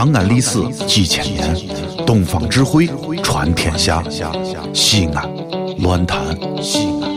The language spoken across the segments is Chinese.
长安历史几千年，东方智慧传天下。西安，乱谈西安，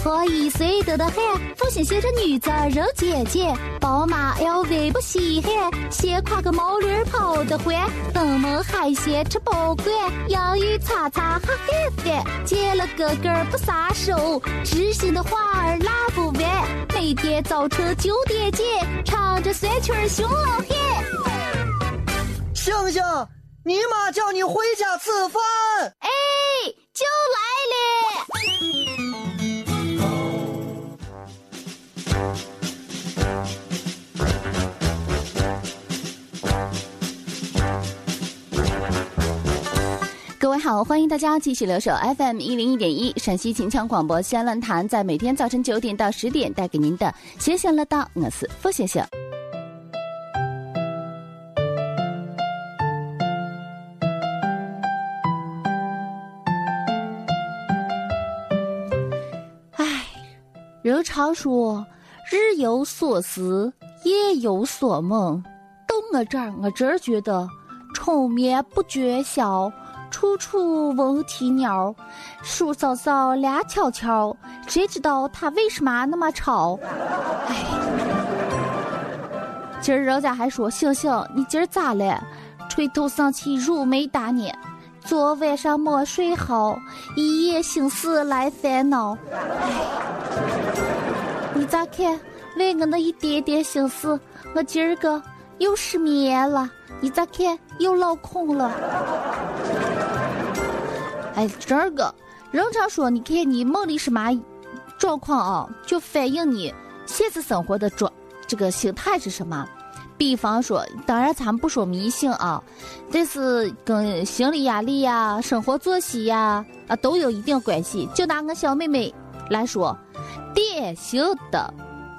你知道脱衣随得的很，复兴写着女子肉姐姐，宝马 LV 不稀罕，斜挎个毛驴跑得欢，登门海鲜吃不惯，洋芋擦擦哈很烦，见了哥哥不撒手，知心的话儿拉不完，每天早晨九点见，唱着酸曲儿熊老汉。星星，你妈叫你回家吃饭。哎，就来好，欢迎大家继续留守 FM 一零一点一陕西秦腔广播西安论坛，在每天早晨九点到十点带给您的闲闲乐道，我是付先生。唉，人常说日有所思，夜有所梦。到我这儿，我真觉得春眠不觉晓，处处闻啼鸟，树梢梢俩悄悄，谁知道它为什么那么吵？哎，今儿人家还说星星，你今儿咋了？垂头丧气，入眉大眼。昨晚上没睡好，一夜心思来烦恼。哎，你咋看？为我那一点点心思，我今儿个又失眠了。你咋看？又落空了。哎，这儿个，人常说，你看你梦里什么状况啊，就反映你现实生活的状这个心态是什么。比方说，当然咱们不说迷信啊，但是跟心理压力呀、生活作息呀啊都有一定关系。就拿我小妹妹来说，典型的，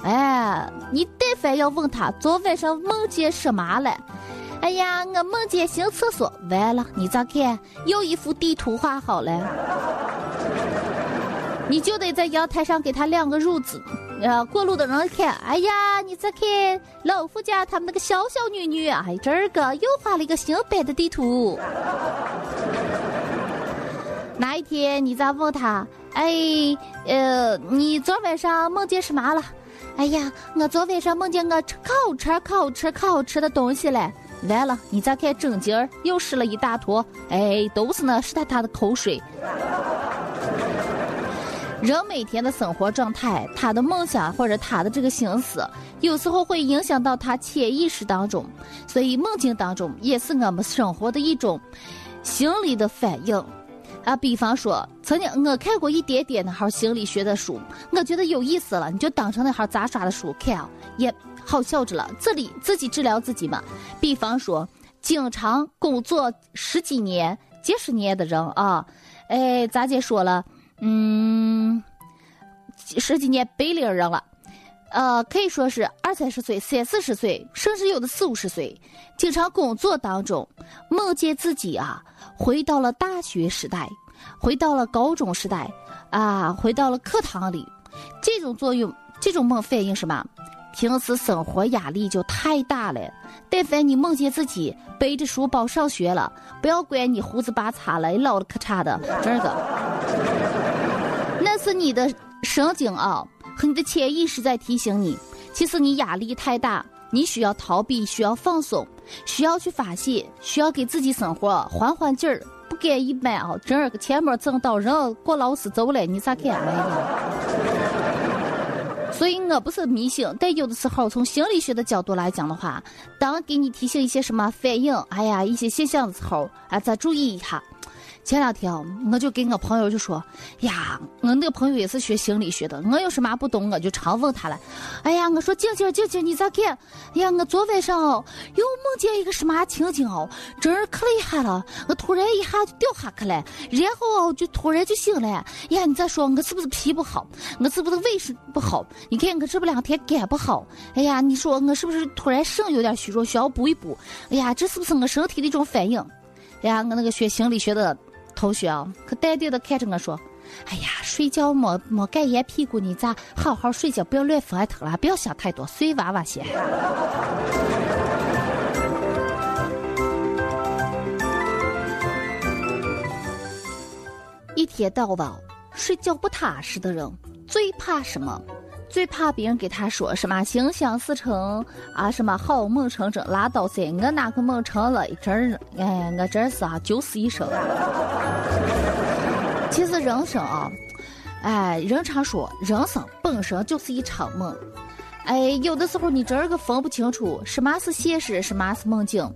哎，你但凡要问她昨晚上梦见什么了，哎呀，我梦见行厕所，完了，你咋看？又一幅地图画好了，你就得在阳台上给他晾个褥子。呃，过路的人看，哎呀，你再看老夫家他们那个小小女女，哎，这儿个又画了一个新版的地图。哪一天你再问他，哎，呃，你昨晚上梦见什么了？哎呀，我昨晚上梦见我吃好吃、好吃、好吃的东西了。完了，你再看正经儿又湿了一大坨，哎，都是那湿哒哒的口水。人每天的生活状态，他的梦想或者他的这个心思，有时候会影响到他潜意识当中，所以梦境当中也是我们生活的一种心理的反应。啊，比方说，曾经我看过一点点那号心理学的书，我觉得有意思了，你就当成那号杂耍的书看啊，也好笑着了。这里自己治疗自己嘛。比方说，经常工作十几年、几十年的人啊，哎，咱姐说了。嗯，十几年白领人了，呃，可以说是二三十岁、三四十岁，甚至有的四五十岁，经常工作当中梦见自己啊，回到了大学时代，回到了高中时代，啊，回到了课堂里，这种作用，这种梦反映什么？平时生活压力就太大了，但凡你梦见自己背着书包上学了，不要管你胡子拔擦了，老了可差的，这个。那是你的神经啊和你的潜意识在提醒你，其实你压力太大，你需要逃避，需要放松，需要去发泄，需要给自己生活缓缓劲儿。不敢一般啊，这儿个前面挣到人过劳死走了，你咋看？哎呀！所以我不是迷信，但有的时候从心理学的角度来讲的话，当给你提醒一些什么反应，哎呀，一些现象的时候，啊，咱注意一下。前两天我就跟我朋友就说呀，我那个朋友也是学心理学的，我有什么不懂我就常问他了。哎呀，我说静静静静，你咋看？哎呀，我昨晚上又梦见一个什么情景哦，真儿可厉害了！我突然一下就掉下去了，然后就突然就醒了。呀，你再说我是不是脾不好？我是不是胃是不好？你看我这不两天肝不好？哎呀，你说我是不是突然肾有点虚弱，需要补一补？哎呀，这是不是我身体的一种反应？哎呀，我那个学心理学的。同学啊，可淡定的看着我说：“哎呀，睡觉没没盖严屁股，你咋好好睡觉？不要乱翻腾了，不要想太多，睡娃娃先。一天到晚睡觉不踏实的人，最怕什么？最怕别人给他说什么“心想事成”啊，什么“好梦成真”，拉倒噻！我哪个梦成了？这儿，哎，我真是啊，九死一生。其实人生啊，哎，人常说人生本身就是一场梦。哎，有的时候你真个分不清楚什么是现实，什么是梦境。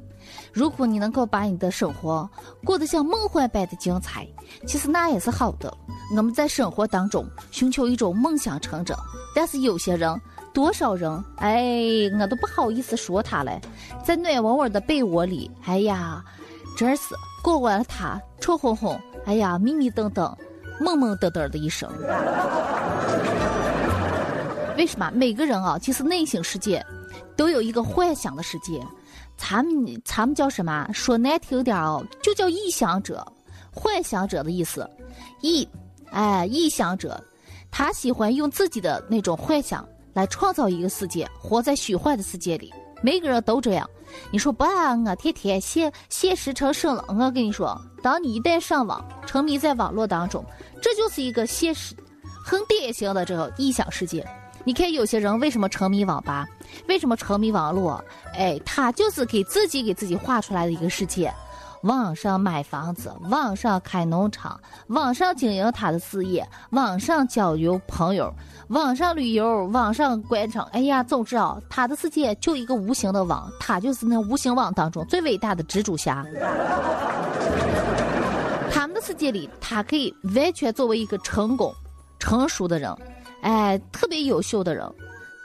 如果你能够把你的生活过得像梦幻般的精彩，其实那也是好的。我们在生活当中寻求一种梦想成真，但是有些人，多少人，哎，我都不好意思说他嘞，在暖温温的被窝里，哎呀，真是过完了他臭烘烘，哎呀，迷迷瞪瞪，懵懵懂懂的一生。为什么每个人啊，其实内心世界都有一个幻想的世界？咱们咱们叫什么？说难听点哦，就叫臆想者、幻想者的意思。臆，哎，臆想者，他喜欢用自己的那种幻想来创造一个世界，活在虚幻的世界里。每个人都这样。你说不爱？我天天现现实成神了。我跟你说，当你一旦上网，沉迷在网络当中，这就是一个现实，很典型的这个臆想世界。你看有些人为什么沉迷网吧？为什么沉迷网络？哎，他就是给自己给自己画出来的一个世界。网上买房子，网上开农场，网上经营他的事业，网上交友朋友，网上旅游，网上观场。哎呀，总之啊，他的世界就一个无形的网，他就是那无形网当中最伟大的蜘蛛侠。他们的世界里，他可以完全作为一个成功、成熟的人。哎，特别优秀的人，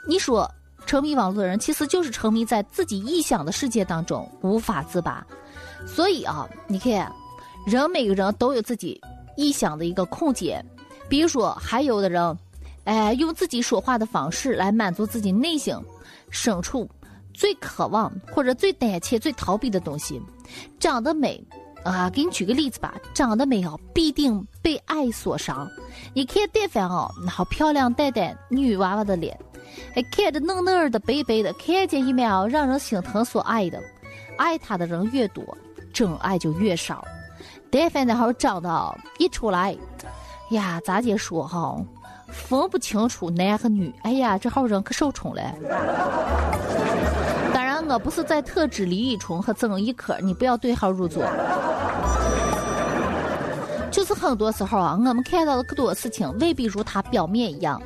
你说沉迷网络的人，其实就是沉迷在自己臆想的世界当中无法自拔。所以啊，你看，人每个人都有自己臆想的一个空间。比如说，还有的人，哎，用自己说话的方式来满足自己内心深处最渴望或者最胆怯、最逃避的东西。长得美。啊，给你举个例子吧，长得美哦，必定被爱所伤。你看，但凡哦，好漂亮淡淡女娃娃的脸，哎，看着嫩嫩的、白白的，看见一面哦，让人心疼所爱的，爱他的人越多，真爱就越少。但凡那好长得一出来，呀，咋姐说哈，分不清楚男和女，哎呀，这号人可受宠了。当然，我不是在特指李宇春和曾轶可，你不要对号入座。就是很多时候啊，我们看到的可多事情未必如他表面一样。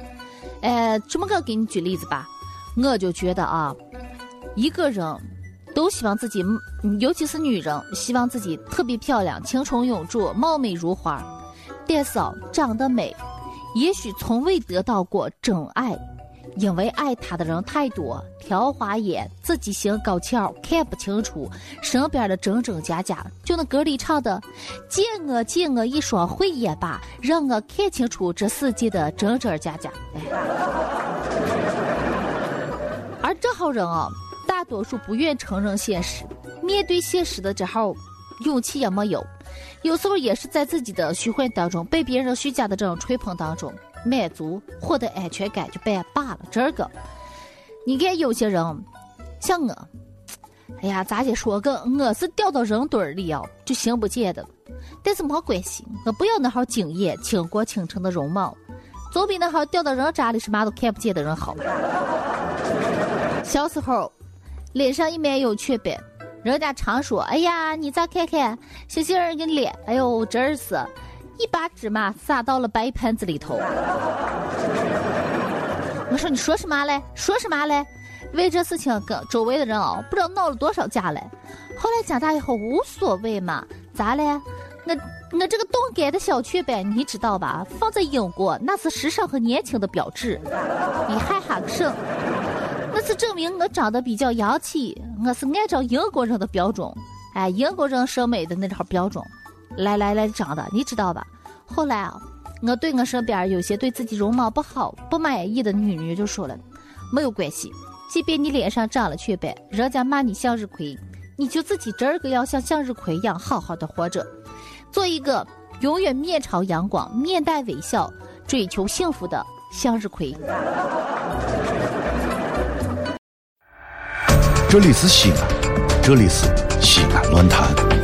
哎，这么个给你举例子吧，我就觉得啊，一个人都希望自己，尤其是女人，希望自己特别漂亮、青春永驻、貌美如花。但是，长得美，也许从未得到过真爱。因为爱他的人太多，挑花眼，自己心高跷，看不清楚身边的真真假假。就那歌里唱的：“借我借我一双慧眼吧，让我看清楚这世界的真真假假。”而这号人啊，多数不愿承认现实，面对现实的这号勇气也没有。有时候也是在自己的虚幻当中，被别人虚假的这种吹捧当中。满足获得安全感就办罢了。这个，你看有些人像我，哎呀，咋姐说个我是掉到人堆儿里啊，就行不见的。但是没关系，我不要那号惊艳倾国倾城的容貌，总比那号掉到人渣里什么都看不见的人好。小时候脸上一面有雀斑，人家常说：“哎呀，你再看看星星儿的脸，哎呦，真是。”一把芝麻撒到了白盘子里头。我说你说什么嘞？说什么嘞？为这事情跟周围的人哦，不知道闹了多少架嘞。后来长大以后无所谓嘛，咋嘞？我我这个动感的小雀斑你知道吧？放在英国那是时尚和年轻的标志。你还喊个什？那是证明我长得比较洋气，我是按照英国人的标准，哎，英国人审美的那套标准。来来来，长的，你知道吧？后来啊，我对我身边有些对自己容貌不好、不满意的女女就说了，没有关系，即便你脸上长了雀斑，人家骂你向日葵，你就自己这个要像向日葵一样好好的活着，做一个永远面朝阳光，面带微笑，追求幸福的向日葵。这里是西安，这里是西安论坛。